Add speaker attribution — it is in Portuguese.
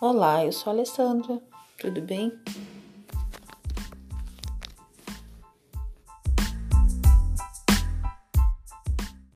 Speaker 1: Olá, eu sou a Alessandra, tudo bem?